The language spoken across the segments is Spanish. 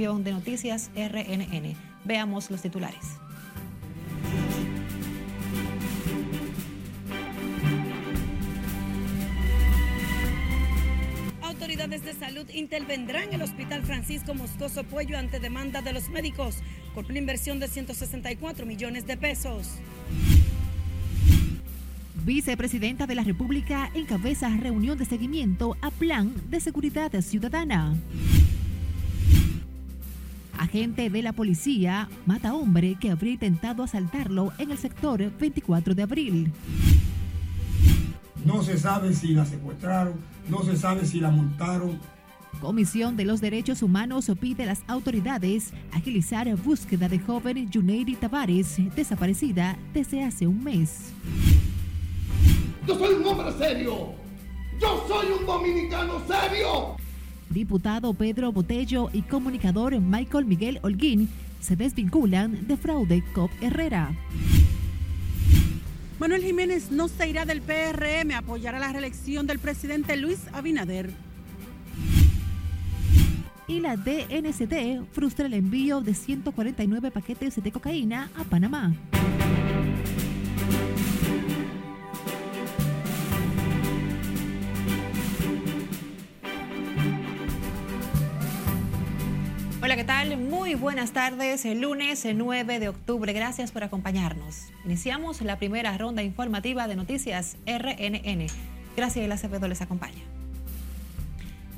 edición de Noticias RNN. Veamos los titulares. Autoridades de salud intervendrán en el Hospital Francisco Moscoso Puello ante demanda de los médicos con una inversión de 164 millones de pesos. Vicepresidenta de la República encabeza reunión de seguimiento a Plan de Seguridad Ciudadana. Agente de la policía mata a hombre que habría intentado asaltarlo en el sector 24 de abril. No se sabe si la secuestraron, no se sabe si la montaron. Comisión de los Derechos Humanos pide a las autoridades agilizar búsqueda de joven Juneiri Tavares, desaparecida desde hace un mes. Yo soy un hombre serio. Yo soy un dominicano serio. Diputado Pedro Botello y comunicador Michael Miguel Holguín se desvinculan de fraude COP Herrera. Manuel Jiménez no se irá del PRM, apoyará la reelección del presidente Luis Abinader. Y la DNCD frustra el envío de 149 paquetes de cocaína a Panamá. Buenas tardes. El lunes 9 de octubre. Gracias por acompañarnos. Iniciamos la primera ronda informativa de noticias RNN. Gracias, el Acevedo les acompaña.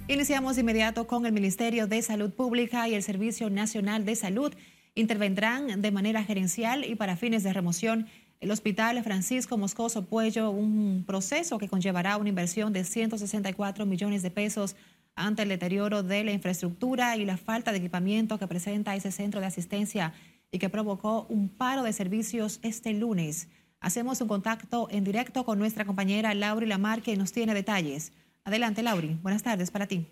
Iniciamos de inmediato con el Ministerio de Salud Pública y el Servicio Nacional de Salud. Intervendrán de manera gerencial y para fines de remoción el Hospital Francisco Moscoso Puello, un proceso que conllevará una inversión de 164 millones de pesos ante el deterioro de la infraestructura y la falta de equipamiento que presenta ese centro de asistencia y que provocó un paro de servicios este lunes. Hacemos un contacto en directo con nuestra compañera Lauri Lamar, que nos tiene detalles. Adelante, Lauri. Buenas tardes para ti.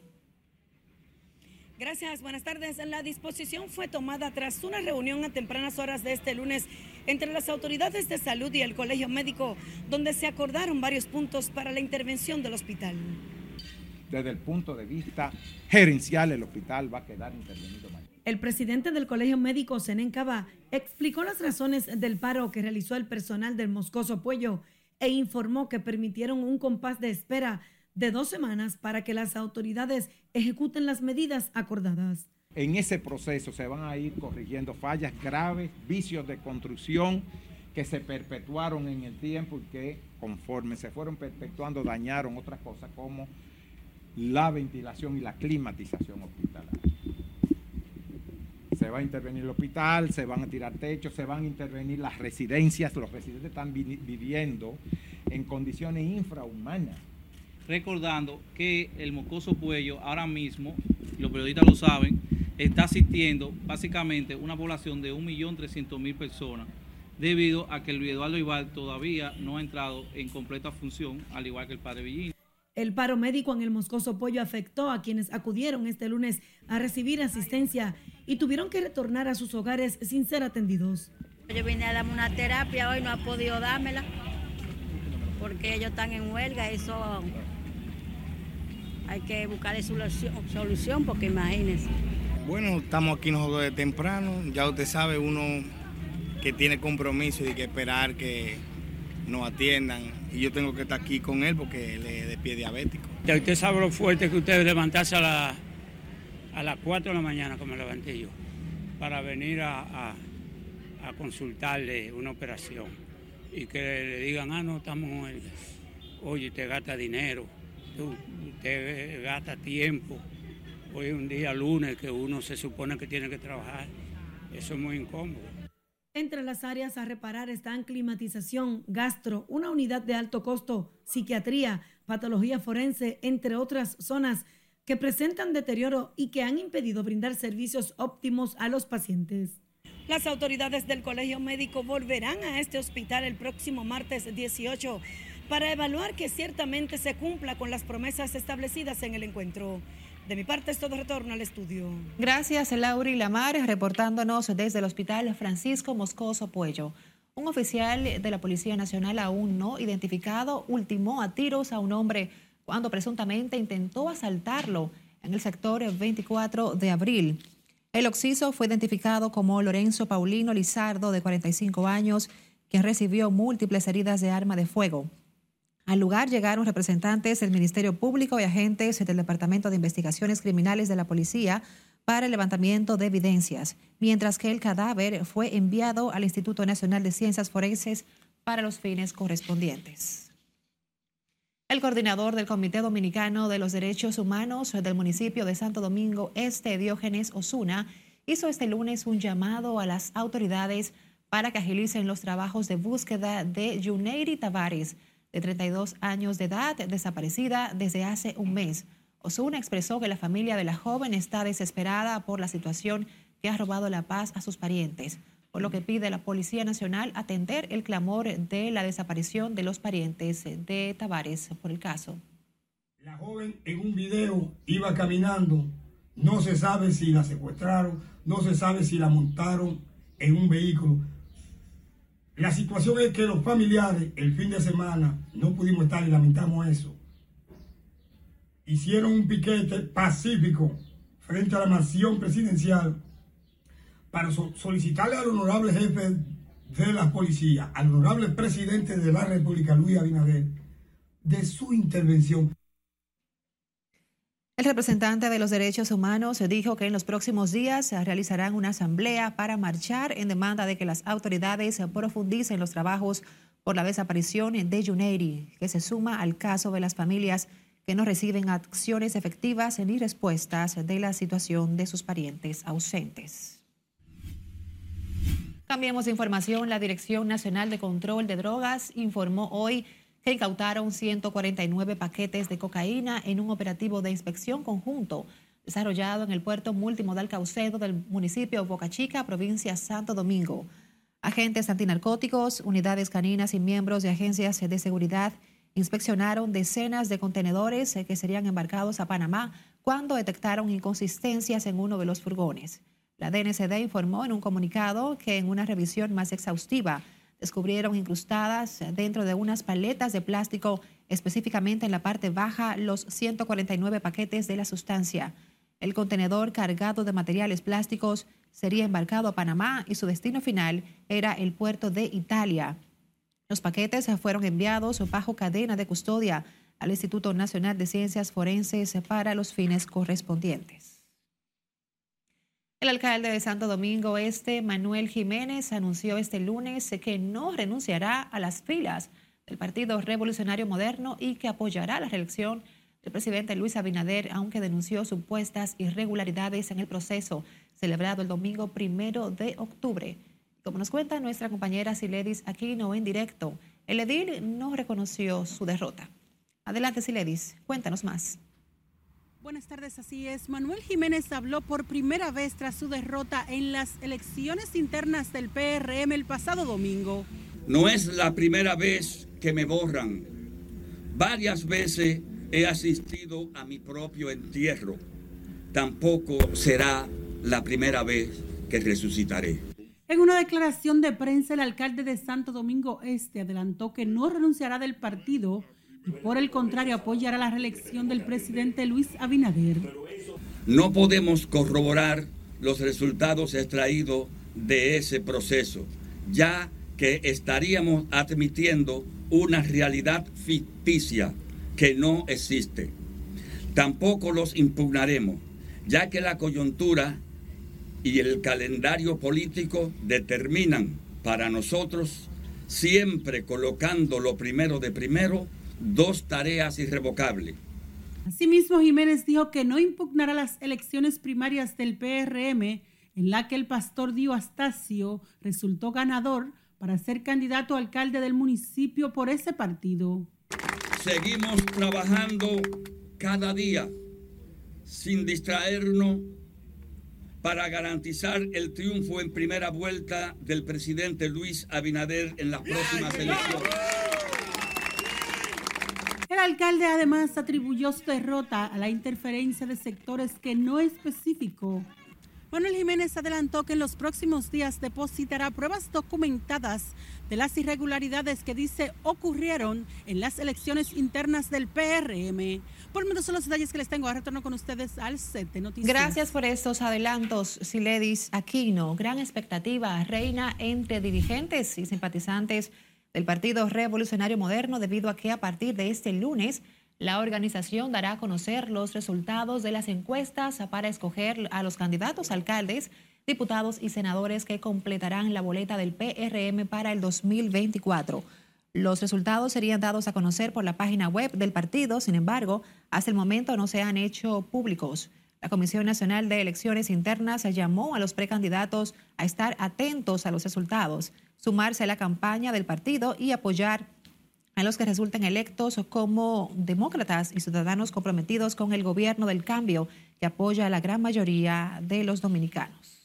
Gracias, buenas tardes. La disposición fue tomada tras una reunión a tempranas horas de este lunes entre las autoridades de salud y el Colegio Médico, donde se acordaron varios puntos para la intervención del hospital desde el punto de vista gerencial el hospital va a quedar intervenido mañana. El presidente del Colegio Médico, Zenén Cava, explicó las razones del paro que realizó el personal del Moscoso Puello e informó que permitieron un compás de espera de dos semanas para que las autoridades ejecuten las medidas acordadas. En ese proceso se van a ir corrigiendo fallas graves, vicios de construcción que se perpetuaron en el tiempo y que conforme se fueron perpetuando dañaron otras cosas como la ventilación y la climatización hospitalaria. Se va a intervenir el hospital, se van a tirar techos, se van a intervenir las residencias. Los residentes están viviendo en condiciones infrahumanas. Recordando que el Mocoso Puello ahora mismo, los periodistas lo saben, está asistiendo básicamente una población de 1.300.000 personas debido a que el Eduardo Ibar todavía no ha entrado en completa función, al igual que el padre Villín. El paro médico en el Moscoso Pollo afectó a quienes acudieron este lunes a recibir asistencia y tuvieron que retornar a sus hogares sin ser atendidos. Yo vine a darme una terapia, hoy no ha podido dármela porque ellos están en huelga, eso hay que buscarle solución porque imagínense. Bueno, estamos aquí nosotros de temprano, ya usted sabe, uno que tiene compromiso y que esperar que nos atiendan y yo tengo que estar aquí con él porque él es de pie diabético. Usted sabe lo fuerte que usted levantarse a, a las 4 de la mañana, como levanté yo, para venir a, consultarle una operación y que le digan, ah, no, estamos, oye, te gasta dinero, te gasta tiempo. Hoy es un día lunes que uno se supone que tiene que trabajar. Eso es muy incómodo. Entre las áreas a reparar están climatización, gastro, una unidad de alto costo, psiquiatría, patología forense, entre otras zonas que presentan deterioro y que han impedido brindar servicios óptimos a los pacientes. Las autoridades del Colegio Médico volverán a este hospital el próximo martes 18 para evaluar que ciertamente se cumpla con las promesas establecidas en el encuentro. De mi parte es todo retorno al estudio. Gracias, Lauri Lamar, reportándonos desde el Hospital Francisco Moscoso Puello. Un oficial de la Policía Nacional aún no identificado ultimó a tiros a un hombre cuando presuntamente intentó asaltarlo en el sector 24 de abril. El occiso fue identificado como Lorenzo Paulino Lizardo, de 45 años, quien recibió múltiples heridas de arma de fuego. Al lugar llegaron representantes del Ministerio Público y agentes del Departamento de Investigaciones Criminales de la Policía para el levantamiento de evidencias, mientras que el cadáver fue enviado al Instituto Nacional de Ciencias Forenses para los fines correspondientes. El coordinador del Comité Dominicano de los Derechos Humanos del municipio de Santo Domingo Este, Diógenes Osuna, hizo este lunes un llamado a las autoridades para que agilicen los trabajos de búsqueda de Yuneiri Tavares, de 32 años de edad, desaparecida desde hace un mes. Osuna expresó que la familia de la joven está desesperada por la situación que ha robado la paz a sus parientes por lo que pide a la Policía Nacional atender el clamor de la desaparición de los parientes de Tavares por el caso. La joven en un video iba caminando, no se sabe si la secuestraron, no se sabe si la montaron en un vehículo. La situación es que los familiares el fin de semana no pudimos estar y lamentamos eso. Hicieron un piquete pacífico frente a la mansión presidencial para solicitarle al honorable jefe de la policía, al honorable presidente de la República, Luis Abinader, de su intervención. El representante de los derechos humanos dijo que en los próximos días se realizarán una asamblea para marchar en demanda de que las autoridades profundicen los trabajos por la desaparición de Yuneiri, que se suma al caso de las familias que no reciben acciones efectivas ni respuestas de la situación de sus parientes ausentes. Cambiemos de información. La Dirección Nacional de Control de Drogas informó hoy que incautaron 149 paquetes de cocaína en un operativo de inspección conjunto desarrollado en el puerto multimodal Caucedo del municipio Boca Chica, provincia Santo Domingo. Agentes antinarcóticos, unidades caninas y miembros de agencias de seguridad inspeccionaron decenas de contenedores que serían embarcados a Panamá cuando detectaron inconsistencias en uno de los furgones. La DNCD informó en un comunicado que en una revisión más exhaustiva descubrieron incrustadas dentro de unas paletas de plástico, específicamente en la parte baja, los 149 paquetes de la sustancia. El contenedor cargado de materiales plásticos sería embarcado a Panamá y su destino final era el puerto de Italia. Los paquetes fueron enviados bajo cadena de custodia al Instituto Nacional de Ciencias Forenses para los fines correspondientes. El alcalde de Santo Domingo Este, Manuel Jiménez, anunció este lunes que no renunciará a las filas del Partido Revolucionario Moderno y que apoyará la reelección del presidente Luis Abinader, aunque denunció supuestas irregularidades en el proceso celebrado el domingo primero de octubre. Como nos cuenta nuestra compañera Siledis Aquino en directo, el edil no reconoció su derrota. Adelante, Siledis, cuéntanos más. Buenas tardes, así es. Manuel Jiménez habló por primera vez tras su derrota en las elecciones internas del PRM el pasado domingo. No es la primera vez que me borran. Varias veces he asistido a mi propio entierro. Tampoco será la primera vez que resucitaré. En una declaración de prensa, el alcalde de Santo Domingo Este adelantó que no renunciará del partido por el contrario apoyará la reelección del presidente Luis Abinader. No podemos corroborar los resultados extraídos de ese proceso, ya que estaríamos admitiendo una realidad ficticia que no existe. Tampoco los impugnaremos, ya que la coyuntura y el calendario político determinan para nosotros, siempre colocando lo primero de primero, dos tareas irrevocables. Asimismo, Jiménez dijo que no impugnará las elecciones primarias del PRM en la que el pastor Dio Astacio resultó ganador para ser candidato a alcalde del municipio por ese partido. Seguimos trabajando cada día sin distraernos para garantizar el triunfo en primera vuelta del presidente Luis Abinader en las próximas elecciones alcalde además atribuyó su derrota a la interferencia de sectores que no especificó, Manuel Jiménez adelantó que en los próximos días depositará pruebas documentadas de las irregularidades que dice ocurrieron en las elecciones internas del PRM. Por menos son los detalles que les tengo. Ahora retorno con ustedes al set de noticias. Gracias por estos adelantos, Siledis Aquino. Gran expectativa reina entre dirigentes y simpatizantes del Partido Revolucionario Moderno debido a que a partir de este lunes la organización dará a conocer los resultados de las encuestas para escoger a los candidatos alcaldes, diputados y senadores que completarán la boleta del PRM para el 2024. Los resultados serían dados a conocer por la página web del partido, sin embargo, hasta el momento no se han hecho públicos. La Comisión Nacional de Elecciones Internas llamó a los precandidatos a estar atentos a los resultados, sumarse a la campaña del partido y apoyar a los que resulten electos como demócratas y ciudadanos comprometidos con el gobierno del cambio que apoya a la gran mayoría de los dominicanos.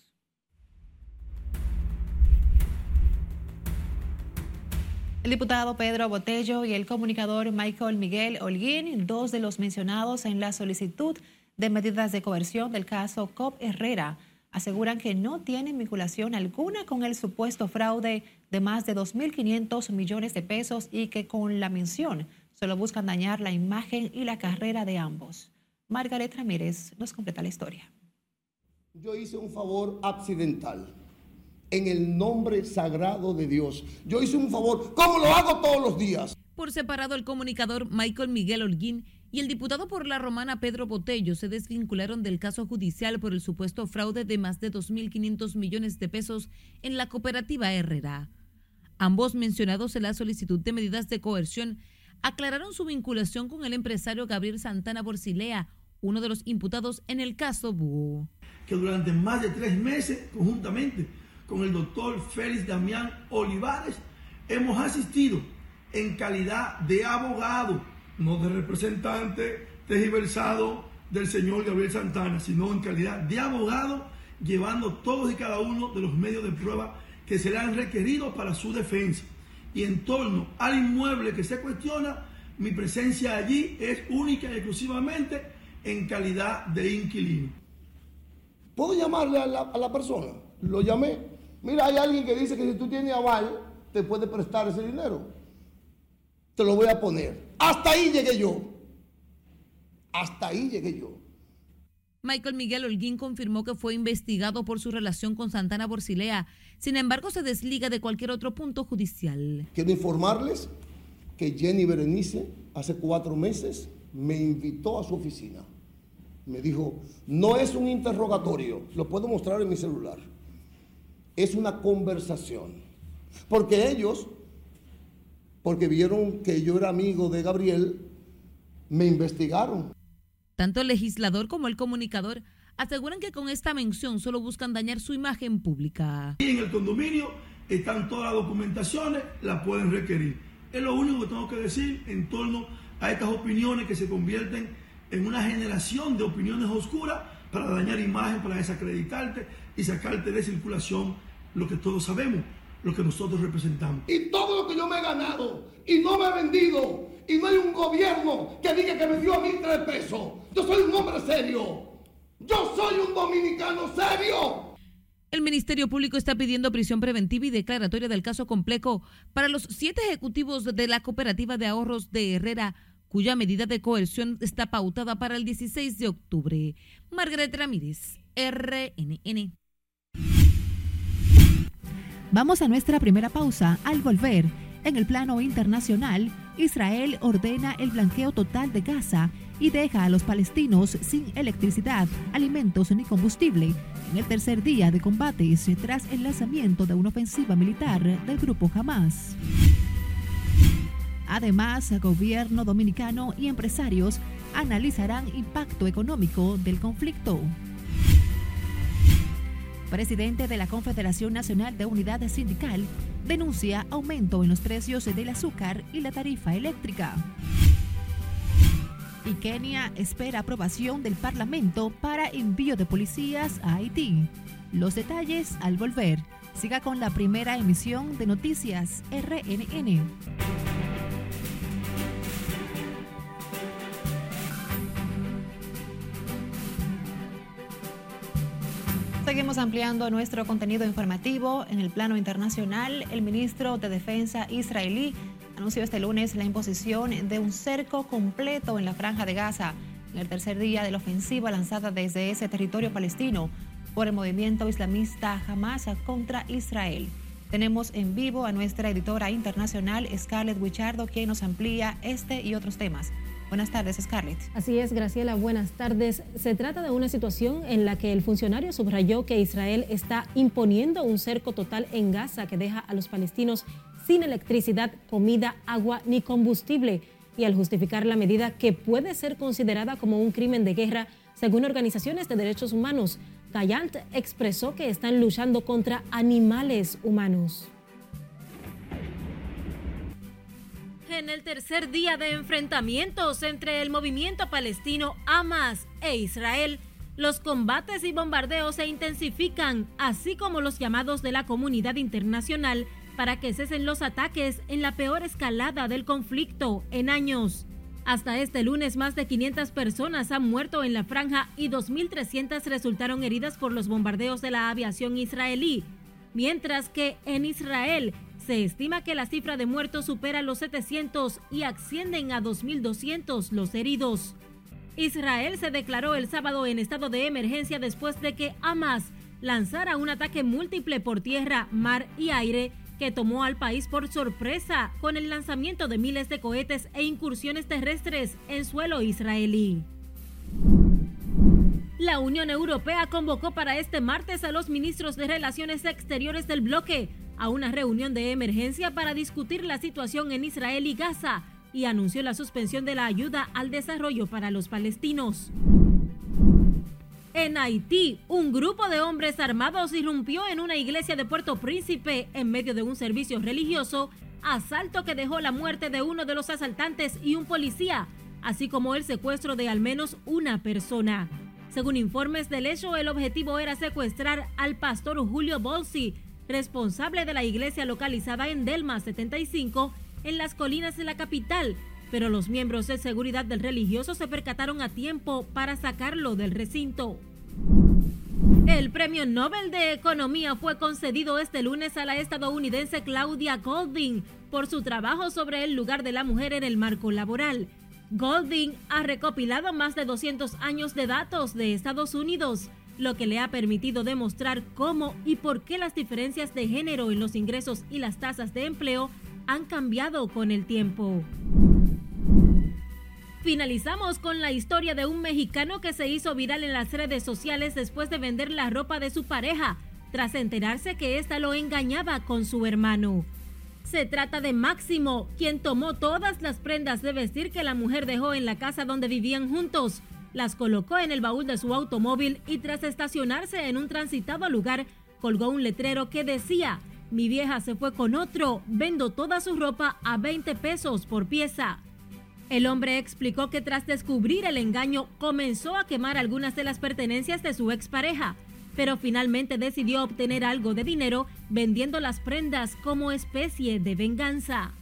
El diputado Pedro Botello y el comunicador Michael Miguel Holguín, dos de los mencionados en la solicitud de medidas de coerción del caso COP Herrera, aseguran que no tienen vinculación alguna con el supuesto fraude de más de 2.500 millones de pesos y que con la mención solo buscan dañar la imagen y la carrera de ambos. Margaret Ramírez nos completa la historia. Yo hice un favor accidental en el nombre sagrado de Dios. Yo hice un favor, como lo hago todos los días. Por separado, el comunicador Michael Miguel Holguín y el diputado por la romana Pedro Botello se desvincularon del caso judicial por el supuesto fraude de más de 2.500 millones de pesos en la cooperativa Herrera. Ambos mencionados en la solicitud de medidas de coerción aclararon su vinculación con el empresario Gabriel Santana Borcilea, uno de los imputados en el caso Búho. Que durante más de tres meses, conjuntamente con el doctor Félix Damián Olivares, hemos asistido en calidad de abogado, no de representante tergiversado del señor Gabriel Santana, sino en calidad de abogado, llevando todos y cada uno de los medios de prueba que serán requeridos para su defensa. Y en torno al inmueble que se cuestiona, mi presencia allí es única y exclusivamente en calidad de inquilino. ¿Puedo llamarle a la, a la persona? Lo llamé. Mira, hay alguien que dice que si tú tienes aval, te puede prestar ese dinero. Te lo voy a poner. Hasta ahí llegué yo. Hasta ahí llegué yo. Michael Miguel Holguín confirmó que fue investigado por su relación con Santana Borcilea. Sin embargo, se desliga de cualquier otro punto judicial. Quiero informarles que Jenny Berenice hace cuatro meses me invitó a su oficina. Me dijo, no es un interrogatorio, lo puedo mostrar en mi celular. Es una conversación. Porque ellos, porque vieron que yo era amigo de Gabriel, me investigaron. Tanto el legislador como el comunicador aseguran que con esta mención solo buscan dañar su imagen pública. Y en el condominio están todas las documentaciones, las pueden requerir. Es lo único que tengo que decir en torno a estas opiniones que se convierten en una generación de opiniones oscuras para dañar imagen, para desacreditarte y sacarte de circulación lo que todos sabemos, lo que nosotros representamos. Y todo lo que yo me he ganado y no me he vendido y no hay un gobierno que diga que me dio a mí tres pesos. Yo soy un hombre serio. Yo soy un dominicano serio. El Ministerio Público está pidiendo prisión preventiva y declaratoria del caso complejo para los siete ejecutivos de la Cooperativa de Ahorros de Herrera, cuya medida de coerción está pautada para el 16 de octubre. Margaret Ramírez, RNN. Vamos a nuestra primera pausa. Al volver, en el plano internacional, Israel ordena el blanqueo total de Gaza y deja a los palestinos sin electricidad, alimentos ni combustible en el tercer día de combates tras el lanzamiento de una ofensiva militar del grupo Hamas. Además, gobierno dominicano y empresarios analizarán impacto económico del conflicto. Presidente de la Confederación Nacional de Unidad Sindical denuncia aumento en los precios del azúcar y la tarifa eléctrica. Y Kenia espera aprobación del Parlamento para envío de policías a Haití. Los detalles al volver. Siga con la primera emisión de Noticias RNN. Seguimos ampliando nuestro contenido informativo. En el plano internacional, el ministro de Defensa israelí anunció este lunes la imposición de un cerco completo en la franja de Gaza, en el tercer día de la ofensiva lanzada desde ese territorio palestino por el movimiento islamista Hamas contra Israel. Tenemos en vivo a nuestra editora internacional Scarlett Wichardo, quien nos amplía este y otros temas. Buenas tardes, Scarlett. Así es, Graciela, buenas tardes. Se trata de una situación en la que el funcionario subrayó que Israel está imponiendo un cerco total en Gaza que deja a los palestinos sin electricidad, comida, agua ni combustible. Y al justificar la medida que puede ser considerada como un crimen de guerra, según organizaciones de derechos humanos, Gallant expresó que están luchando contra animales humanos. En el tercer día de enfrentamientos entre el movimiento palestino Hamas e Israel, los combates y bombardeos se intensifican, así como los llamados de la comunidad internacional para que cesen los ataques en la peor escalada del conflicto en años. Hasta este lunes, más de 500 personas han muerto en la franja y 2.300 resultaron heridas por los bombardeos de la aviación israelí, mientras que en Israel se estima que la cifra de muertos supera los 700 y ascienden a 2.200 los heridos. Israel se declaró el sábado en estado de emergencia después de que Hamas lanzara un ataque múltiple por tierra, mar y aire que tomó al país por sorpresa con el lanzamiento de miles de cohetes e incursiones terrestres en suelo israelí. La Unión Europea convocó para este martes a los ministros de Relaciones Exteriores del bloque a una reunión de emergencia para discutir la situación en Israel y Gaza y anunció la suspensión de la ayuda al desarrollo para los palestinos. En Haití, un grupo de hombres armados irrumpió en una iglesia de Puerto Príncipe en medio de un servicio religioso, asalto que dejó la muerte de uno de los asaltantes y un policía, así como el secuestro de al menos una persona. Según informes del hecho, el objetivo era secuestrar al pastor Julio Bolsi, responsable de la iglesia localizada en Delma 75, en las colinas de la capital, pero los miembros de seguridad del religioso se percataron a tiempo para sacarlo del recinto. El premio Nobel de Economía fue concedido este lunes a la estadounidense Claudia Golding por su trabajo sobre el lugar de la mujer en el marco laboral. Golding ha recopilado más de 200 años de datos de Estados Unidos, lo que le ha permitido demostrar cómo y por qué las diferencias de género en los ingresos y las tasas de empleo han cambiado con el tiempo. Finalizamos con la historia de un mexicano que se hizo viral en las redes sociales después de vender la ropa de su pareja, tras enterarse que ésta lo engañaba con su hermano. Se trata de Máximo, quien tomó todas las prendas de vestir que la mujer dejó en la casa donde vivían juntos, las colocó en el baúl de su automóvil y tras estacionarse en un transitado lugar, colgó un letrero que decía, mi vieja se fue con otro, vendo toda su ropa a 20 pesos por pieza. El hombre explicó que tras descubrir el engaño comenzó a quemar algunas de las pertenencias de su expareja, pero finalmente decidió obtener algo de dinero vendiendo las prendas como especie de venganza.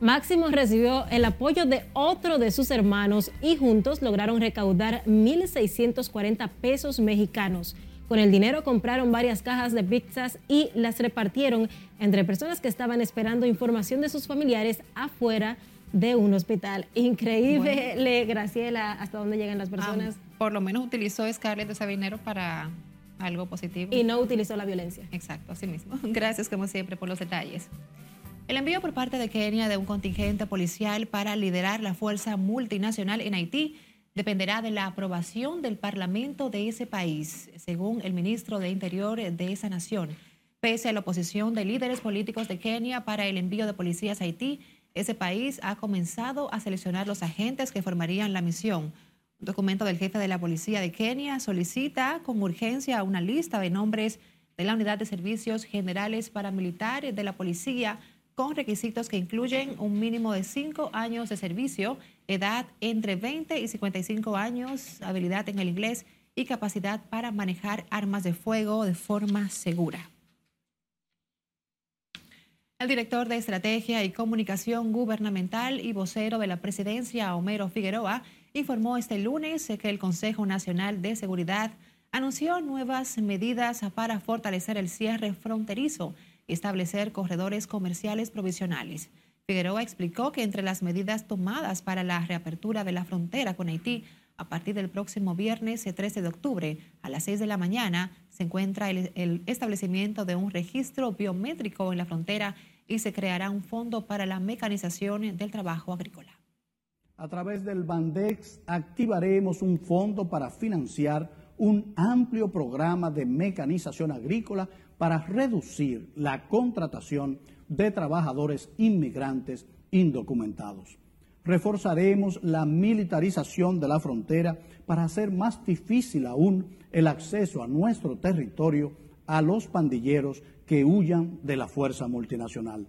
Máximo recibió el apoyo de otro de sus hermanos y juntos lograron recaudar 1.640 pesos mexicanos. Con el dinero compraron varias cajas de pizzas y las repartieron entre personas que estaban esperando información de sus familiares afuera de un hospital. Increíble, Graciela, hasta dónde llegan las personas. por lo menos utilizó Scarlett ese dinero para algo positivo. Y no utilizó la violencia. Exacto, así mismo. Gracias como siempre por los detalles. El envío por parte de Kenia de un contingente policial para liderar la fuerza multinacional en Haití dependerá de la aprobación del Parlamento de ese país, según el ministro de Interior de esa nación. Pese a la oposición de líderes políticos de Kenia para el envío de policías a Haití, ese país ha comenzado a seleccionar los agentes que formarían la misión. Un documento del jefe de la policía de Kenia solicita con urgencia una lista de nombres de la Unidad de Servicios Generales Paramilitares de la Policía con requisitos que incluyen un mínimo de cinco años de servicio, edad entre 20 y 55 años, habilidad en el inglés y capacidad para manejar armas de fuego de forma segura. El director de Estrategia y Comunicación Gubernamental y vocero de la presidencia, Homero Figueroa, informó este lunes que el Consejo Nacional de Seguridad anunció nuevas medidas para fortalecer el cierre fronterizo establecer corredores comerciales provisionales. Figueroa explicó que entre las medidas tomadas para la reapertura de la frontera con Haití a partir del próximo viernes 13 de octubre a las 6 de la mañana se encuentra el, el, establecimiento de un registro biométrico en la frontera y se creará un fondo para la mecanización del trabajo agrícola. A través del Bandex activaremos un fondo para financiar un amplio programa de mecanización agrícola para reducir la contratación de trabajadores inmigrantes indocumentados. Reforzaremos la militarización de la frontera para hacer más difícil aún el acceso a nuestro territorio a los pandilleros que huyan de la fuerza multinacional.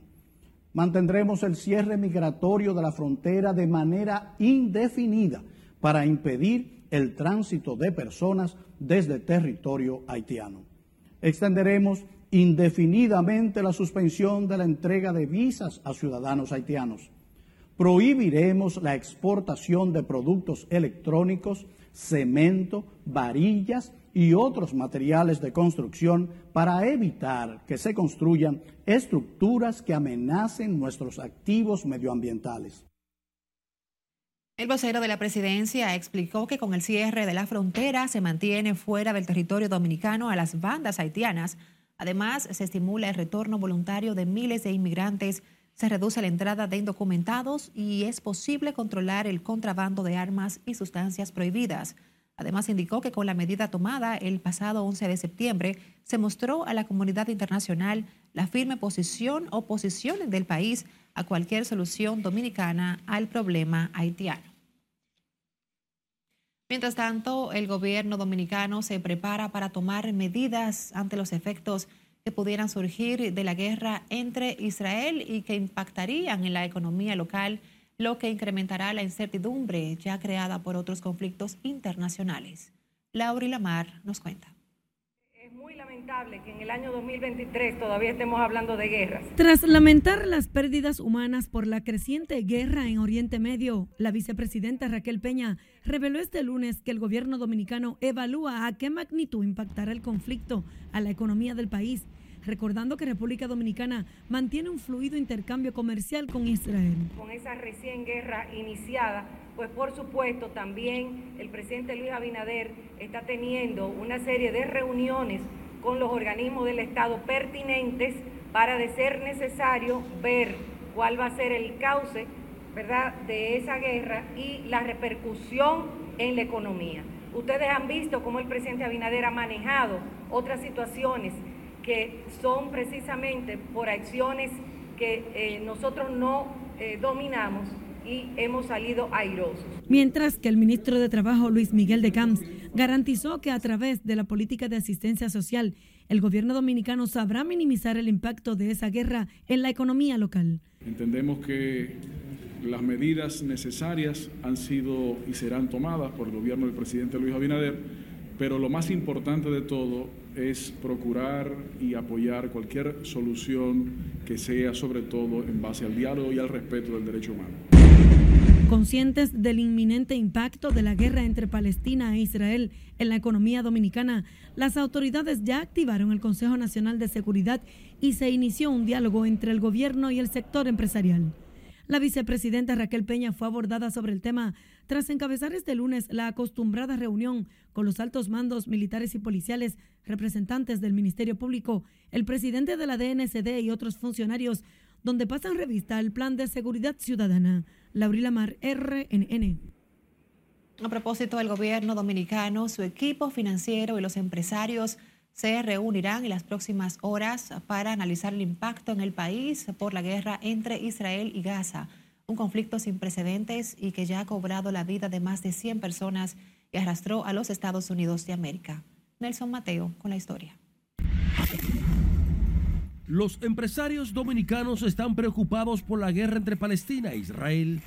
Mantendremos el cierre migratorio de la frontera de manera indefinida para impedir el tránsito de personas desde territorio haitiano. Extenderemos indefinidamente la suspensión de la entrega de visas a ciudadanos haitianos. Prohibiremos la exportación de productos electrónicos, cemento, varillas y otros materiales de construcción para evitar que se construyan estructuras que amenacen nuestros activos medioambientales. El vocero de la presidencia explicó que con el cierre de la frontera se mantiene fuera del territorio dominicano a las bandas haitianas. Además, se estimula el retorno voluntario de miles de inmigrantes, se reduce la entrada de indocumentados y es posible controlar el contrabando de armas y sustancias prohibidas. Además, indicó que con la medida tomada el pasado 11 de septiembre se mostró a la comunidad internacional la firme posición o posición del país a cualquier solución dominicana al problema haitiano. Mientras tanto, el gobierno dominicano se prepara para tomar medidas ante los efectos que pudieran surgir de la guerra entre Israel y que impactarían en la economía local lo que incrementará la incertidumbre ya creada por otros conflictos internacionales. Laura Lamar nos cuenta. Muy lamentable que en el año 2023 todavía estemos hablando de guerras. Tras lamentar las pérdidas humanas por la creciente guerra en Oriente Medio, la vicepresidenta Raquel Peña reveló este lunes que el gobierno dominicano evalúa a qué magnitud impactará el conflicto a la economía del país recordando que República Dominicana mantiene un fluido intercambio comercial con Israel. Con esa recién guerra iniciada, pues por supuesto también el presidente Luis Abinader está teniendo una serie de reuniones con los organismos del Estado pertinentes para, de ser necesario, ver cuál va a ser el cauce ¿verdad? de esa guerra y la repercusión en la economía. Ustedes han visto cómo el presidente Abinader ha manejado otras situaciones que son precisamente por acciones que eh, nosotros no eh, dominamos y hemos salido airosos. Mientras que el ministro de Trabajo, Luis Miguel de Camps, garantizó que a través de la política de asistencia social, el gobierno dominicano sabrá minimizar el impacto de esa guerra en la economía local. Entendemos que las medidas necesarias han sido y serán tomadas por el gobierno del presidente Luis Abinader, pero lo más importante de todo es procurar y apoyar cualquier solución que sea sobre todo en base al diálogo y al respeto del derecho humano. Conscientes del inminente impacto de la guerra entre Palestina e Israel en la economía dominicana, las autoridades ya activaron el Consejo Nacional de Seguridad y se inició un diálogo entre el gobierno y el sector empresarial. La vicepresidenta Raquel Peña fue abordada sobre el tema tras encabezar este lunes la acostumbrada reunión con los altos mandos militares y policiales, representantes del Ministerio Público, el presidente de la DNCD y otros funcionarios, donde pasan revista al Plan de Seguridad Ciudadana. Laurila Mar, RNN. A propósito del gobierno dominicano, su equipo financiero y los empresarios se reunirán en las próximas horas para analizar el impacto en el país por la guerra entre Israel y Gaza, un conflicto sin precedentes y que ya ha cobrado la vida de más de 100 personas y arrastró a los Estados Unidos de América. Nelson Mateo con la historia. Los empresarios dominicanos están preocupados por la guerra entre Palestina e Israel.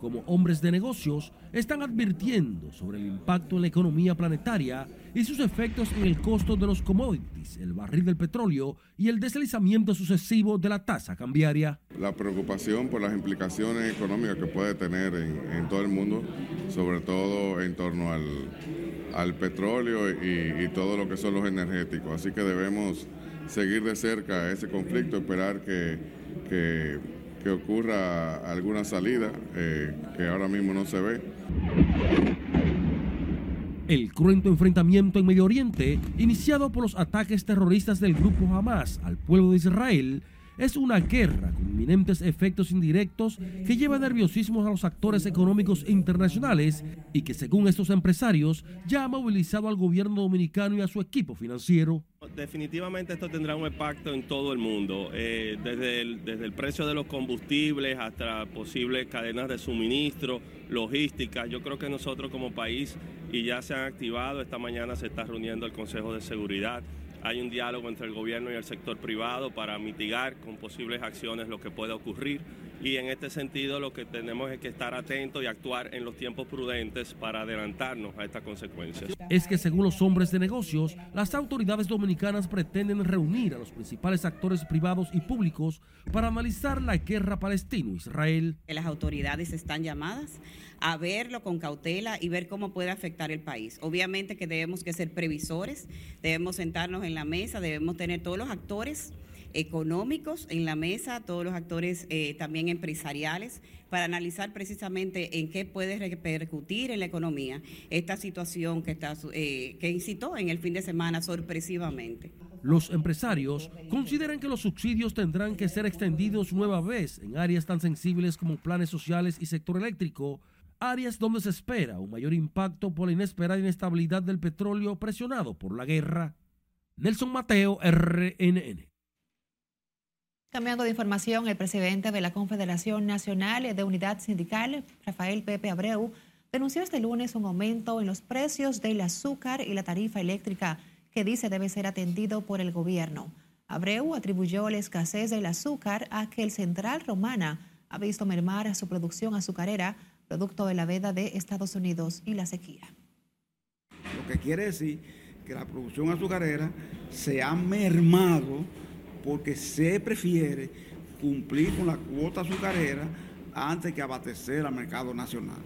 Como hombres de negocios, están advirtiendo sobre el impacto en la economía planetaria y sus efectos en el costo de los commodities, el barril del petróleo y el deslizamiento sucesivo de la tasa cambiaria. La preocupación por las implicaciones económicas que puede tener en, todo el mundo, sobre todo en torno al, petróleo y, todo lo que son los energéticos. Así que debemos seguir de cerca ese conflicto, esperar que, que, ocurra alguna salida eh, que ahora mismo no se ve. El cruento enfrentamiento en Medio Oriente, iniciado por los ataques terroristas del grupo Hamas al pueblo de Israel, es una guerra con inminentes efectos indirectos que lleva nerviosismo a los actores económicos internacionales y que según estos empresarios ya ha movilizado al gobierno dominicano y a su equipo financiero. Definitivamente esto tendrá un impacto en todo el mundo, eh, desde, el, desde el precio de los combustibles hasta posibles cadenas de suministro, logística. Yo creo que nosotros como país, y ya se han activado, esta mañana se está reuniendo el Consejo de Seguridad hay un diálogo entre el gobierno y el sector privado para mitigar con posibles acciones lo que pueda ocurrir y en este sentido lo que tenemos es que estar atentos y actuar en los tiempos prudentes para adelantarnos a estas consecuencias. Es que según los hombres de negocios, las autoridades dominicanas pretenden reunir a los principales actores privados y públicos para analizar la guerra palestino-israel. Las autoridades están llamadas a verlo con cautela y ver cómo puede afectar el país. Obviamente que debemos que ser previsores, debemos sentarnos en la mesa, debemos tener todos los actores económicos en la mesa, todos los actores eh, también empresariales, para analizar precisamente en qué puede repercutir en la economía esta situación que, está, eh, que incitó en el fin de semana sorpresivamente. Los empresarios consideran que los subsidios tendrán que ser extendidos nueva vez en áreas tan sensibles como planes sociales y sector eléctrico, áreas donde se espera un mayor impacto por la inesperada inestabilidad del petróleo presionado por la guerra. Nelson Mateo, RNN. Cambiando de información, el presidente de la Confederación Nacional de Unidad Sindical, Rafael Pepe Abreu, denunció este lunes un aumento en los precios del azúcar y la tarifa eléctrica que dice debe ser atendido por el gobierno. Abreu atribuyó la escasez del azúcar a que el Central Romana ha visto mermar su producción azucarera, producto de la veda de Estados Unidos y la sequía. Lo que quiere decir que la producción azucarera se ha mermado porque se prefiere cumplir con la cuota azucarera antes que abastecer al mercado nacional.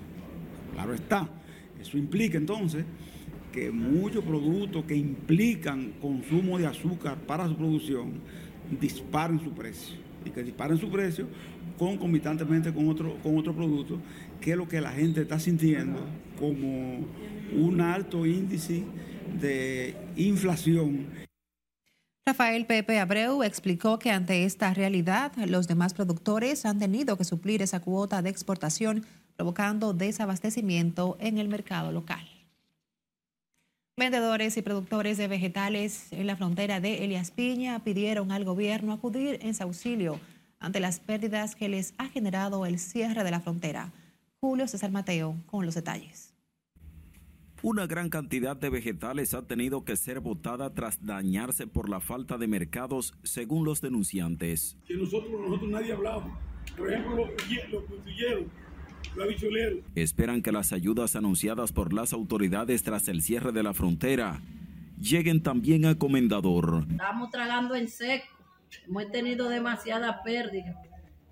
Claro está, eso implica entonces que muchos productos que implican consumo de azúcar para su producción disparen su precio y que disparen su precio concomitantemente con otro, con otro producto, que es lo que la gente está sintiendo como un alto índice de inflación Rafael Pepe Abreu explicó que ante esta realidad los demás productores han tenido que suplir esa cuota de exportación, provocando desabastecimiento en el mercado local. Vendedores y productores de vegetales en la frontera de Elias Piña pidieron al gobierno acudir en su auxilio ante las pérdidas que les ha generado el cierre de la frontera. Julio César Mateo con los detalles. Una gran cantidad de vegetales ha tenido que ser botada tras dañarse por la falta de mercados, según los denunciantes. Que nosotros, nosotros nadie hablaba. Por ejemplo, los, los los habichueleros. Esperan que las ayudas anunciadas por las autoridades tras el cierre de la frontera lleguen también a Comendador. Estamos tragando en seco. Hemos tenido demasiada pérdida.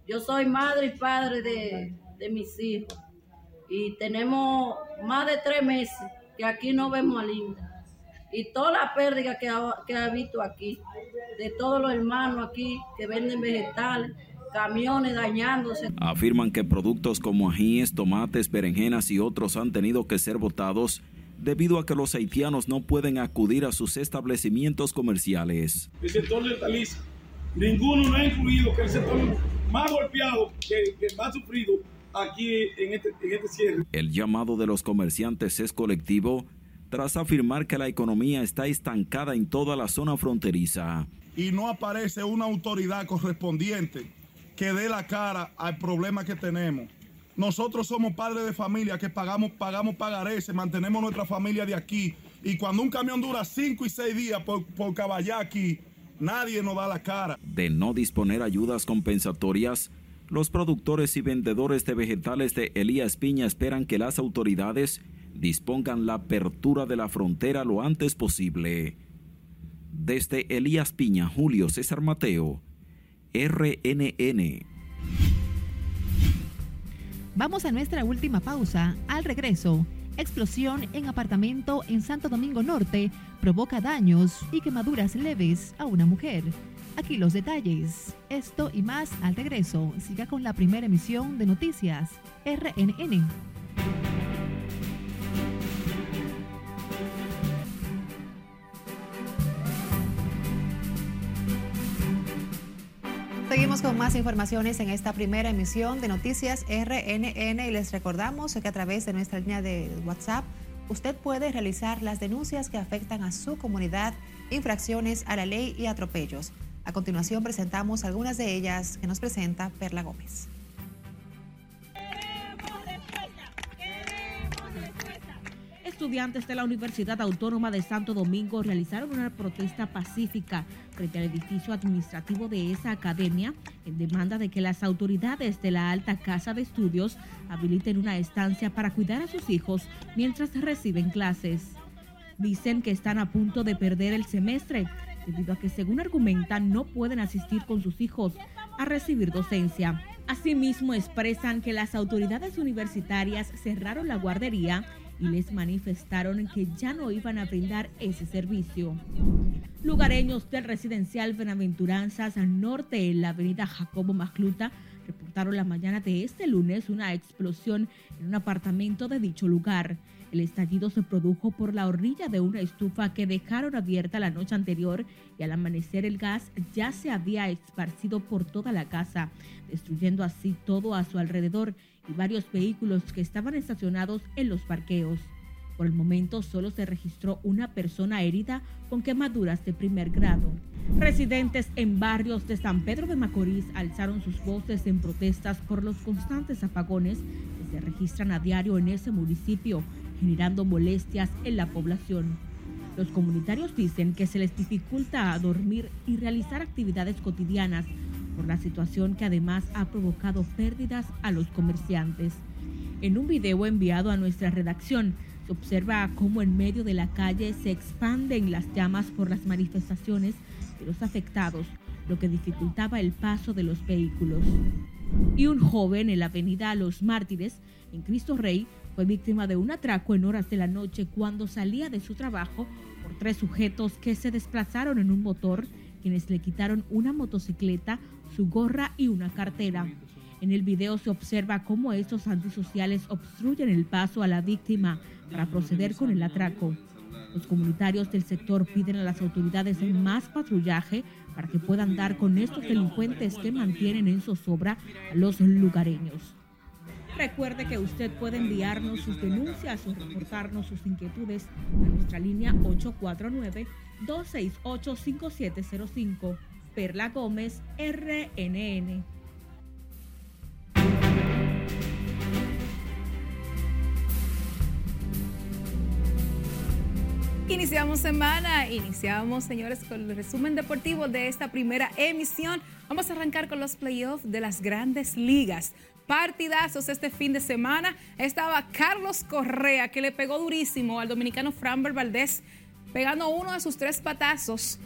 Yo soy madre y padre de, de mis hijos y tenemos más de tres meses que aquí no vemos a Linda. Y toda la pérdida que ha, que ha visto aquí, de todos los hermanos aquí que venden vegetales, camiones dañándose. Afirman que productos como ajíes, tomates, berenjenas y otros han tenido que ser votados debido a que los haitianos no pueden acudir a sus establecimientos comerciales. El sector de Taliza, ninguno no ha incluido que el sector más golpeado, que, que más sufrido, aquí en este, en este cierre. El llamado de los comerciantes es colectivo tras afirmar que la economía está estancada en toda la zona fronteriza. Y no aparece una autoridad correspondiente que dé la cara al problema que tenemos. Nosotros somos padres de familia que pagamos, pagamos pagarés, mantenemos nuestra familia de aquí. Y cuando un camión dura cinco y seis días por, por caballar aquí, nadie nos da la cara. De no disponer ayudas compensatorias, los productores y vendedores de vegetales de Elías Piña esperan que las autoridades dispongan la apertura de la frontera lo antes posible. Desde Elías Piña, Julio César Mateo, RNN. Vamos a nuestra última pausa. Al regreso, explosión en apartamento en Santo Domingo Norte provoca daños y quemaduras leves a una mujer. Aquí los detalles. Esto y más al regreso. Siga con la primera emisión de noticias RNN. Seguimos con más informaciones en esta primera emisión de Noticias RNN y les recordamos que a través de nuestra línea de WhatsApp usted puede realizar las denuncias que afectan a su comunidad, infracciones a la ley y atropellos. A continuación presentamos algunas de ellas que nos presenta Perla Gómez. estudiantes de la Universidad Autónoma de Santo Domingo realizaron una protesta pacífica frente al edificio administrativo de esa academia en demanda de que las autoridades de la alta casa de estudios habiliten una estancia para cuidar a sus hijos mientras reciben clases. Dicen que están a punto de perder el semestre debido a que, según argumentan, no pueden asistir con sus hijos a recibir docencia. Asimismo, expresan que las autoridades universitarias cerraron la guardería y les manifestaron que ya no iban a brindar ese servicio. Lugareños del residencial Benaventuranzas al norte en la avenida Jacobo Macluta reportaron la mañana de este lunes una explosión en un apartamento de dicho lugar. El estallido se produjo por la hornilla de una estufa que dejaron abierta la noche anterior y al amanecer el gas ya se había esparcido por toda la casa, destruyendo así todo a su alrededor y varios vehículos que estaban estacionados en los parqueos. Por el momento solo se registró una persona herida con quemaduras de primer grado. Residentes en barrios de San Pedro de Macorís alzaron sus voces en protestas por los constantes apagones que se registran a diario en ese municipio, generando molestias en la población. Los comunitarios dicen que se les dificulta dormir y realizar actividades cotidianas por la situación que además ha provocado pérdidas a los comerciantes. En un video enviado a nuestra redacción, se observa cómo en medio de la calle se expanden las llamas por las manifestaciones de los afectados, lo que dificultaba el paso de los vehículos. Y un joven en la avenida Los Mártires, en Cristo Rey, fue víctima de un atraco en horas de la noche cuando salía de su trabajo por tres sujetos que se desplazaron en un motor, quienes le quitaron una motocicleta, su gorra y una cartera. En el video se observa cómo estos antisociales obstruyen el paso a la víctima para proceder con el atraco. Los comunitarios del sector piden a las autoridades más patrullaje para que puedan dar con estos delincuentes que mantienen en zozobra a los lugareños. Recuerde que usted puede enviarnos sus denuncias o reportarnos sus inquietudes a nuestra línea 849-268-5705. Perla Gómez, RNN. Iniciamos semana, iniciamos señores con el resumen deportivo de esta primera emisión. Vamos a arrancar con los playoffs de las grandes ligas. Partidazos este fin de semana. Estaba Carlos Correa que le pegó durísimo al dominicano Framber Valdés, pegando uno de sus tres patazos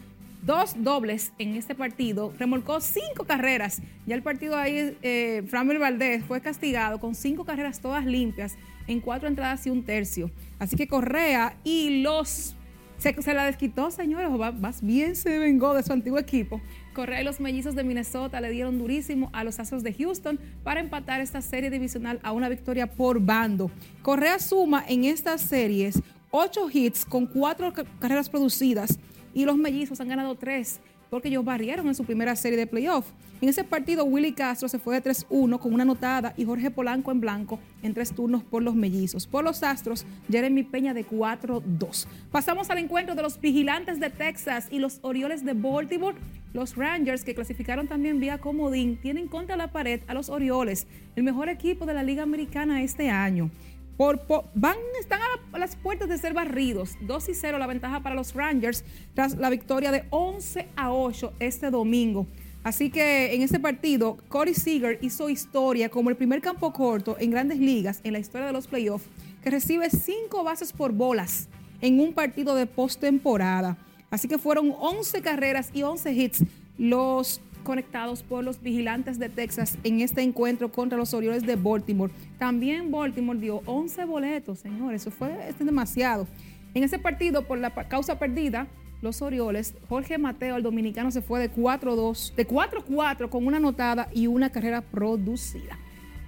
dos dobles en este partido, remolcó cinco carreras. Ya el partido ahí, eh, Framber Valdés fue castigado con cinco carreras todas limpias en cuatro entradas y un tercio. Así que Correa y los... Se, se la desquitó, señores, o más bien se vengó de su antiguo equipo. Correa y los mellizos de Minnesota le dieron durísimo a los Astros de Houston para empatar esta serie divisional a una victoria por bando. Correa suma en estas series ocho hits con cuatro carreras producidas y los mellizos han ganado tres porque ellos barrieron en su primera serie de playoff. En ese partido, Willy Castro se fue de 3-1 con una anotada y Jorge Polanco en blanco en tres turnos por los mellizos. Por los Astros, Jeremy Peña de 4-2. Pasamos al encuentro de los vigilantes de Texas y los Orioles de Baltimore. Los Rangers, que clasificaron también vía comodín, tienen contra la pared a los Orioles, el mejor equipo de la Liga Americana este año. Van, están a, las puertas de ser barridos. 2 y 0 la ventaja para los Rangers tras la victoria de 11 a 8 este domingo. Así que en este partido, Corey Seager hizo historia como el primer campo corto en grandes ligas en la historia de los playoffs, que recibe cinco bases por bolas en un partido de postemporada. Así que fueron 11 carreras y 11 hits los conectados por los vigilantes de Texas en este encuentro contra los Orioles de Baltimore. También Baltimore dio 11 boletos, señores, eso fue este demasiado. En ese partido, por la causa perdida, los Orioles, Jorge Mateo, el dominicano, se fue de 4-2, de 4-4 con una anotada y una carrera producida.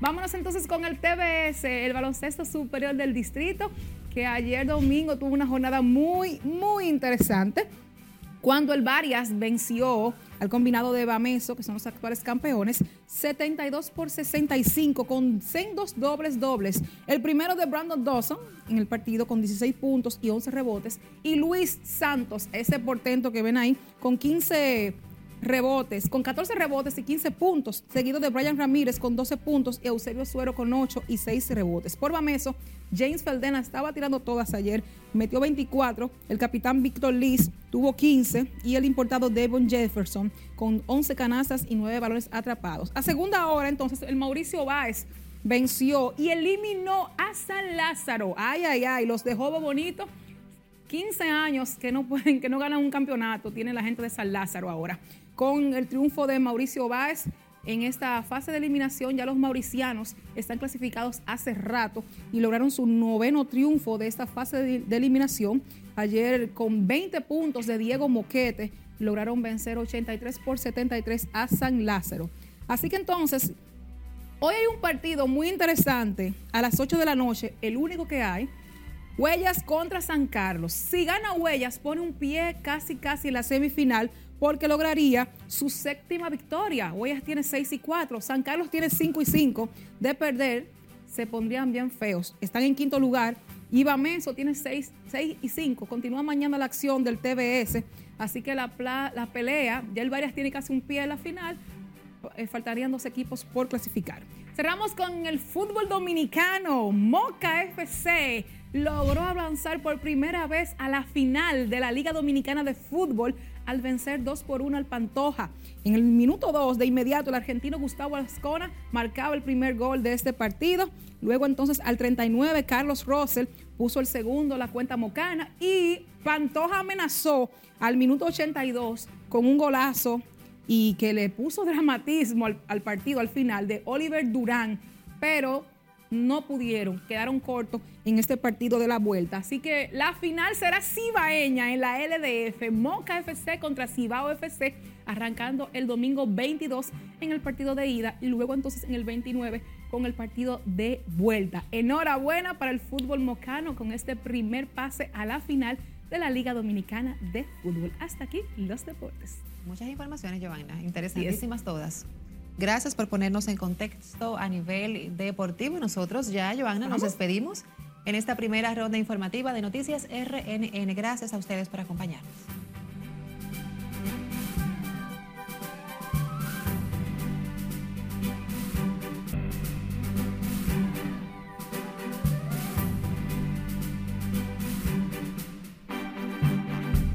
Vámonos entonces con el TBS, el baloncesto superior del distrito, que ayer domingo tuvo una jornada muy, muy interesante cuando el Varias venció al combinado de Bameso, que son los actuales campeones, 72 por 65 con sendos dobles dobles. El primero de Brandon Dawson en el partido con 16 puntos y 11 rebotes. Y Luis Santos, ese portento que ven ahí, con 15 rebotes, con 14 rebotes y 15 puntos, seguido de Brian Ramírez con 12 puntos y Eusebio Suero con 8 y 6 rebotes. Por Bameso, James Feldena estaba tirando todas ayer, metió 24, el capitán Víctor Liz tuvo 15 y el importado Devon Jefferson con 11 canastas y 9 balones atrapados. A segunda hora, entonces, el Mauricio Báez venció y eliminó a San Lázaro. Ay, ay, ay, los dejó bonito. 15 años que no pueden, que no ganan un campeonato, tiene la gente de San Lázaro ahora con el triunfo de Mauricio Báez en esta fase de eliminación. Ya los mauricianos están clasificados hace rato y lograron su noveno triunfo de esta fase de, eliminación. Ayer con 20 puntos de Diego Moquete lograron vencer 83 por 73 a San Lázaro. Así que entonces, hoy hay un partido muy interesante a las 8 de la noche, el único que hay. Huellas contra San Carlos. Si gana Huellas, pone un pie casi casi en la semifinal porque lograría su séptima victoria. Huellas tiene 6 y 4, San Carlos tiene 5 y 5. De perder, se pondrían bien feos. Están en quinto lugar. Iba Menso tiene 6, 6 y 5. Continúa mañana la acción del TBS. Así que la, la pelea, ya el Varias tiene casi un pie en la final. Eh, faltarían dos equipos por clasificar. Cerramos con el fútbol dominicano. Moca FC logró avanzar por primera vez a la final de la Liga Dominicana de Fútbol al vencer 2 por 1 al Pantoja. En el minuto 2 de inmediato el argentino Gustavo Ascona marcaba el primer gol de este partido. Luego entonces al 39 Carlos Russell puso el segundo, la cuenta mocana y Pantoja amenazó al minuto 82 con un golazo y que le puso dramatismo al, al partido al final de Oliver Durán, pero no pudieron, quedaron cortos en este partido de la vuelta. Así que la final será cibaeña en la LDF, Moca FC contra Cibao FC, arrancando el domingo 22 en el partido de ida y luego entonces en el 29 con el partido de vuelta. Enhorabuena para el fútbol mocano con este primer pase a la final de la Liga Dominicana de Fútbol. Hasta aquí los deportes. Muchas informaciones, Giovanna, interesantísimas todas. Gracias por ponernos en contexto a nivel deportivo. Nosotros ya, Joana, nos despedimos en esta primera ronda informativa de Noticias RNN. Gracias a ustedes por acompañarnos.